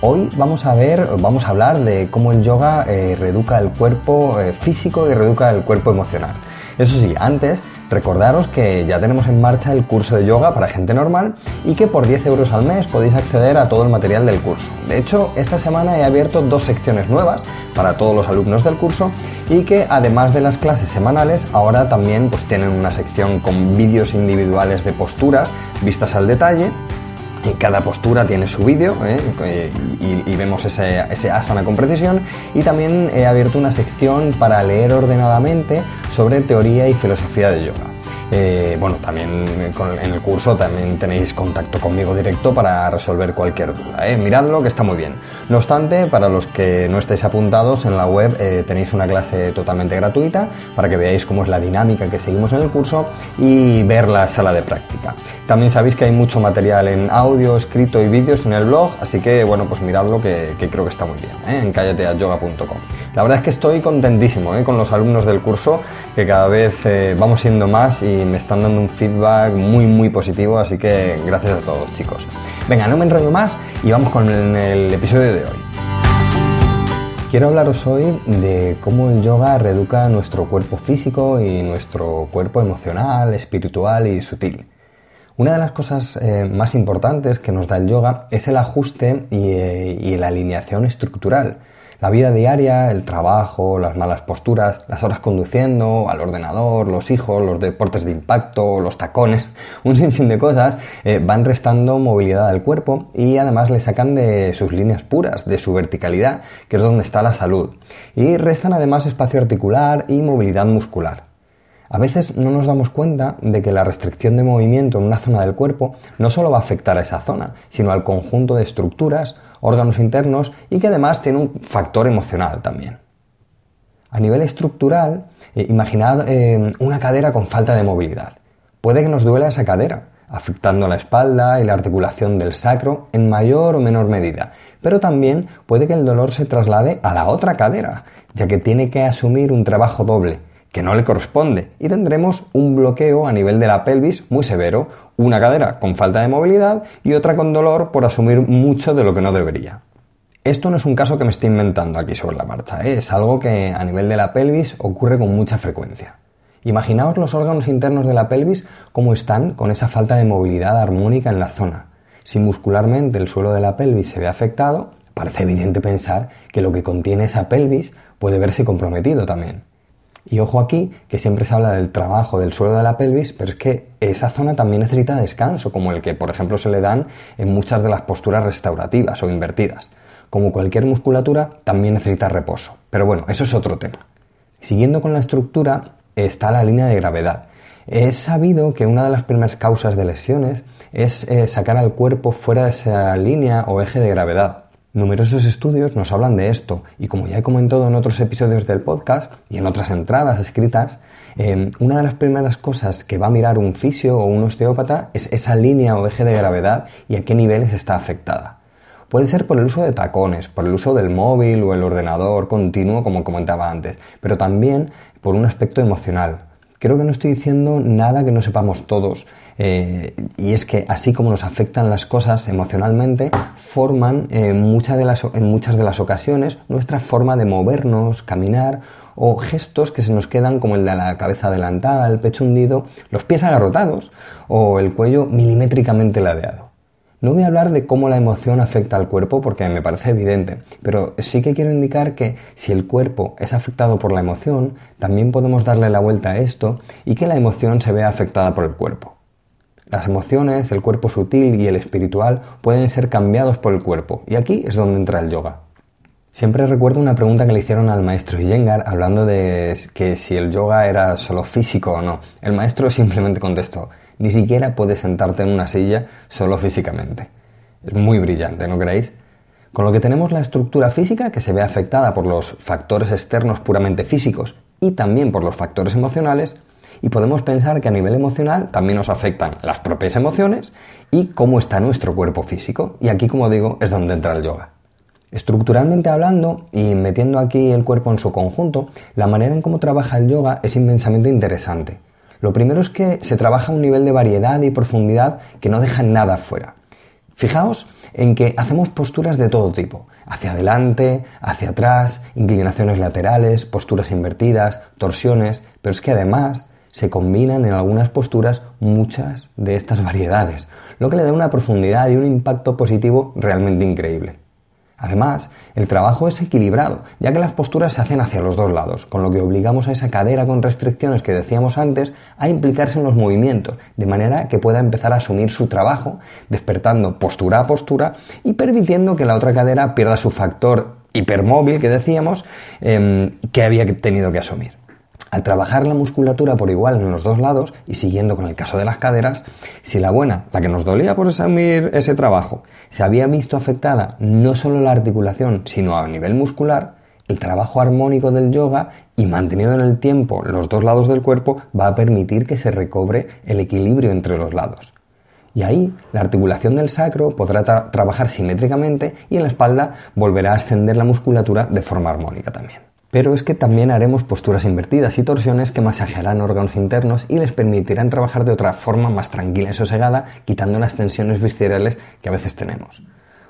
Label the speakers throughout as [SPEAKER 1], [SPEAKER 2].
[SPEAKER 1] Hoy vamos a ver, vamos a hablar de cómo el yoga eh, reeduca el cuerpo eh, físico y reeduca el cuerpo emocional. Eso sí, antes recordaros que ya tenemos en marcha el curso de yoga para gente normal y que por 10 euros al mes podéis acceder a todo el material del curso. De hecho, esta semana he abierto dos secciones nuevas para todos los alumnos del curso y que además de las clases semanales, ahora también pues, tienen una sección con vídeos individuales de posturas vistas al detalle cada postura tiene su vídeo ¿eh? y, vemos ese, ese, asana con precisión. Y también he abierto una sección para leer ordenadamente sobre teoría y filosofía de yoga. Eh, bueno, también en el curso también tenéis contacto conmigo directo para resolver cualquier duda. ¿eh? Miradlo que está muy bien. No obstante, para los que no estáis apuntados en la web eh, tenéis una clase totalmente gratuita para que veáis cómo es la dinámica que seguimos en el curso y ver la sala de práctica. También sabéis que hay mucho material en audio, escrito y vídeos en el blog, así que bueno, pues miradlo que, creo que está muy bien, ¿eh? en callateayoga.com. La verdad es que estoy contentísimo con los alumnos del curso, que cada vez vamos siendo más y me están dando un feedback muy muy positivo, así que gracias a todos chicos. Venga, no me enrollo más y vamos con el episodio de hoy. Quiero hablaros hoy de cómo el yoga reeduca nuestro cuerpo físico y nuestro cuerpo emocional, espiritual y sutil. Una de las cosas eh, más importantes que nos da el yoga es el ajuste y, eh, y la alineación estructural la vida diaria, el trabajo, las malas posturas, las horas conduciendo, al ordenador, los hijos, los deportes de impacto, los tacones, un sinfín de cosas eh, van restando movilidad al cuerpo y además le sacan de sus líneas puras, de su verticalidad, que es donde está la salud. Y restan además espacio articular y movilidad muscular. A veces no nos damos cuenta de que la restricción de movimiento en una zona del cuerpo no solo va a afectar a esa zona, sino al conjunto de estructuras órganos internos y que además tiene un factor emocional también. A nivel estructural, eh, imaginad eh, una cadera con falta de movilidad. Puede que nos duela esa cadera, afectando la espalda y la articulación del sacro en mayor o menor medida, pero también puede que el dolor se traslade a la otra cadera, ya que tiene que asumir un trabajo doble, que no le corresponde y tendremos un bloqueo a nivel de la pelvis muy severo, una cadera con falta de movilidad y otra con dolor por asumir mucho de lo que no debería. Esto no es un caso que me esté inventando aquí sobre la marcha, ¿eh? es algo que a nivel de la pelvis ocurre con mucha frecuencia. Imaginaos los órganos internos de la pelvis como están con esa falta de movilidad armónica en la zona. Si muscularmente el suelo de la pelvis se ve afectado, parece evidente pensar que lo que contiene esa pelvis puede verse comprometido también. Y ojo aquí, que siempre se habla del trabajo del suelo de la pelvis, pero es que esa zona también necesita descanso, como el que, por ejemplo, se le dan en muchas de las posturas restaurativas o invertidas. Como cualquier musculatura, también necesita reposo. Pero bueno, eso es otro tema. Siguiendo con la estructura, está la línea de gravedad. Es sabido que una de las primeras causas de lesiones es eh, sacar al cuerpo fuera de esa línea o eje de gravedad. Numerosos estudios nos hablan de esto y como ya he comentado en otros episodios del podcast y en otras entradas escritas, em, una de las primeras cosas que va a mirar un fisio o un osteópata es esa línea o eje de gravedad y a qué niveles está afectada. Puede ser por el uso de tacones, por el uso del móvil o el ordenador continuo, como comentaba antes, pero también por un aspecto emocional, Creo que no estoy diciendo nada que no sepamos todos. Eh, y es que así como nos afectan las cosas emocionalmente, forman eh, de las, en muchas de las ocasiones nuestra forma de movernos, caminar o gestos que se nos quedan como el de la cabeza adelantada, el pecho hundido, los pies agarrotados o el cuello milimétricamente ladeado. No voy a hablar de cómo la emoción afecta al cuerpo porque me parece evidente, pero sí que quiero indicar que si el cuerpo es afectado por la emoción, también podemos darle la vuelta a esto y que la emoción se vea afectada por el cuerpo. Las emociones, el cuerpo sutil y el espiritual pueden ser cambiados por el cuerpo y aquí es donde entra el yoga. Siempre recuerdo una pregunta que le hicieron al maestro Iyengar hablando de que si el yoga era solo físico o no. El maestro simplemente contestó, ni siquiera puedes sentarte en una silla solo físicamente. Es muy brillante, ¿no creéis? Con lo que tenemos la estructura física que se ve afectada por los factores externos puramente físicos y también por los factores emocionales, y podemos pensar que a nivel emocional también nos afectan las propias emociones y cómo está nuestro cuerpo físico. Y aquí, como digo, es donde entra el yoga. Estructuralmente hablando y metiendo aquí el cuerpo en su conjunto, la manera en cómo trabaja el yoga es inmensamente interesante. Lo primero es que se trabaja un nivel de variedad y profundidad que no deja nada fuera. Fijaos en que hacemos posturas de todo tipo, hacia adelante, hacia atrás, inclinaciones laterales, posturas invertidas, torsiones, pero es que además se combinan en algunas posturas muchas de estas variedades, lo que le da una profundidad y un impacto positivo realmente increíble. Además, el trabajo es equilibrado, ya que las posturas se hacen hacia los dos lados, con lo que obligamos a esa cadera con restricciones que decíamos antes a implicarse en los movimientos, de manera que pueda empezar a asumir su trabajo, despertando postura a postura y permitiendo que la otra cadera pierda su factor hipermóvil que decíamos em, que había tenido que asumir. Al trabajar la musculatura por igual en los dos lados y siguiendo con el caso de las caderas, si la buena, la que nos dolía por asumir ese trabajo, se había visto afectada no solo la articulación, sino a nivel muscular, el trabajo armónico del yoga y mantenido en el tiempo los dos lados del cuerpo va a permitir que se recobre el equilibrio entre los lados. Y ahí la articulación del sacro podrá trabajar simétricamente y en la espalda volverá a ascender la musculatura de forma armónica también. Pero es que también haremos posturas invertidas y torsiones que masajearán órganos internos y les permitirán trabajar de otra forma más tranquila y sosegada, quitando las tensiones viscerales que a veces tenemos.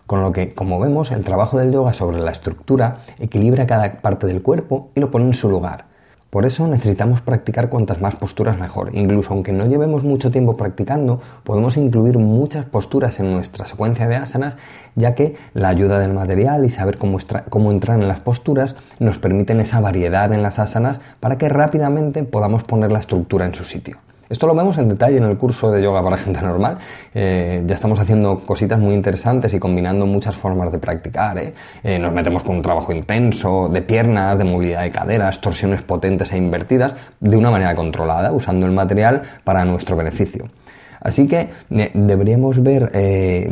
[SPEAKER 1] Con lo que, como vemos, el trabajo del yoga sobre la estructura equilibra cada parte del cuerpo y lo pone en su lugar, por eso necesitamos practicar cuantas más posturas mejor. Incluso aunque no llevemos mucho tiempo practicando, podemos incluir muchas posturas en nuestra secuencia de asanas, ya que la ayuda del material y saber cómo, entrar en las posturas nos permiten esa variedad en las asanas para que rápidamente podamos poner la estructura en su sitio. Esto lo vemos en detalle en el curso de yoga para gente normal. Eh, ya estamos haciendo cositas muy interesantes y combinando muchas formas de practicar. ¿eh? Eh, nos metemos con un trabajo intenso de piernas, de movilidad de caderas, torsiones potentes e invertidas, de una manera controlada, usando el material para nuestro beneficio. Así que deberíamos ver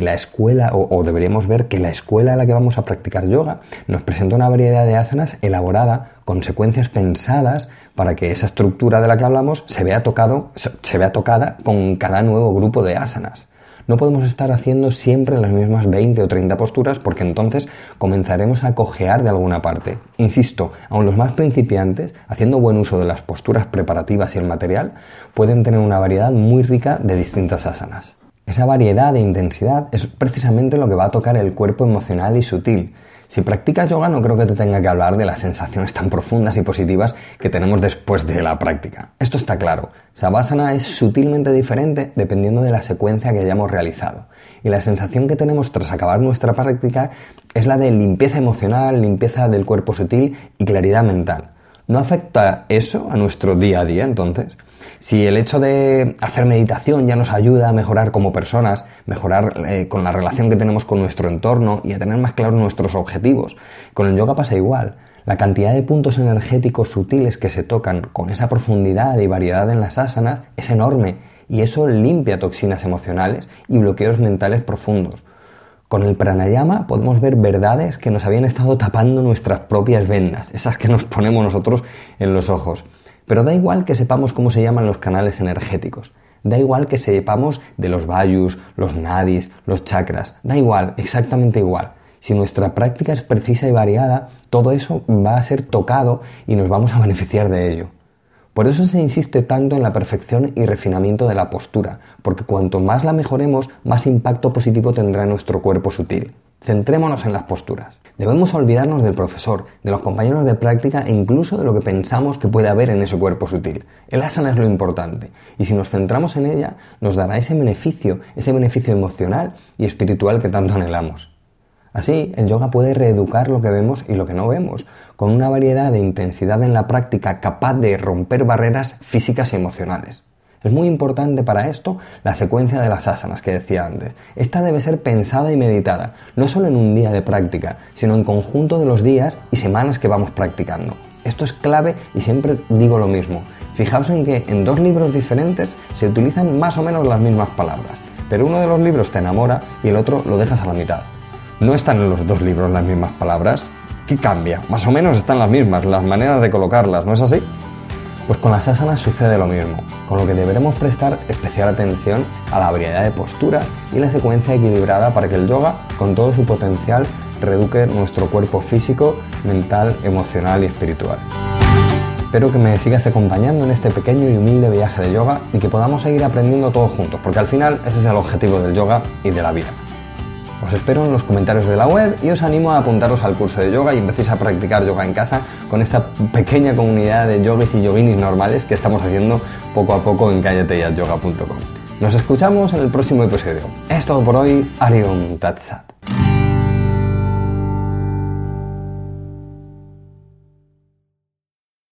[SPEAKER 1] la escuela o, o, deberíamos ver que la escuela en la que vamos a practicar yoga nos presenta una variedad de asanas elaborada con secuencias pensadas para que esa estructura de la que hablamos se vea, tocado, se vea tocada con cada nuevo grupo de asanas. No podemos estar haciendo siempre las mismas 20 o 30 posturas porque entonces comenzaremos a cojear de alguna parte. Insisto, aun los más principiantes, haciendo buen uso de las posturas preparativas y el material, pueden tener una variedad muy rica de distintas asanas. Esa variedad de intensidad es precisamente lo que va a tocar el cuerpo emocional y sutil, si practicas yoga no creo que te tenga que hablar de las sensaciones tan profundas y positivas que tenemos después de la práctica. Esto está claro. Savasana es sutilmente diferente dependiendo de la secuencia que hayamos realizado. Y la sensación que tenemos tras acabar nuestra práctica es la de limpieza emocional, limpieza del cuerpo sutil y claridad mental. ¿No afecta eso a nuestro día a día entonces? Si el hecho de hacer meditación ya nos ayuda a mejorar como personas, mejorar eh, con la relación que tenemos con nuestro entorno y a tener más claros nuestros objetivos, con el yoga pasa igual. La cantidad de puntos energéticos sutiles que se tocan con esa profundidad y variedad en las asanas es enorme y eso limpia toxinas emocionales y bloqueos mentales profundos. Con el pranayama podemos ver verdades que nos habían estado tapando nuestras propias vendas, esas que nos ponemos nosotros en los ojos. Pero da igual que sepamos cómo se llaman los canales energéticos. Da igual que sepamos de los vayus, los nadis, los chakras. Da igual, exactamente igual. Si nuestra práctica es precisa y variada, todo eso va a ser tocado y nos vamos a beneficiar de ello. Por eso se insiste tanto en la perfección y refinamiento de la postura, porque cuanto más la mejoremos, más impacto positivo tendrá en nuestro cuerpo sutil. Centrémonos en las posturas. Debemos olvidarnos del profesor, de los compañeros de práctica e incluso de lo que pensamos que puede haber en ese cuerpo sutil. El asana es lo importante y si nos centramos en ella nos dará ese beneficio, ese beneficio emocional y espiritual que tanto anhelamos. Así, el yoga puede reeducar lo que vemos y lo que no vemos, con una variedad de intensidad en la práctica capaz de romper barreras físicas y emocionales. Es muy importante para esto la secuencia de las asanas que decía antes. Esta debe ser pensada y meditada, no solo en un día de práctica, sino en conjunto de los días y semanas que vamos practicando. Esto es clave y siempre digo lo mismo. Fijaos en que en dos libros diferentes se utilizan más o menos las mismas palabras, pero uno de los libros te enamora y el otro lo dejas a la mitad. ¿No están en los dos libros las mismas palabras? ¿Qué cambia? Más o menos están las mismas, las maneras de colocarlas, ¿no es así? Pues con las asanas sucede lo mismo, con lo que deberemos prestar especial atención a la variedad de posturas y la secuencia equilibrada para que el yoga, con todo su potencial, reduque nuestro cuerpo físico, mental, emocional y espiritual. Espero que me sigas acompañando en este pequeño y humilde viaje de yoga y que podamos seguir aprendiendo todos juntos, porque al final ese es el objetivo del yoga y de la vida. Os espero en los comentarios de la web y os animo a apuntaros al curso de yoga y empecéis a practicar yoga en casa con esta pequeña comunidad de yogis y yoginis normales que estamos haciendo poco a poco en calleteyatyoga.com. Nos escuchamos en el próximo episodio. Es todo por hoy. Arium Tatsat.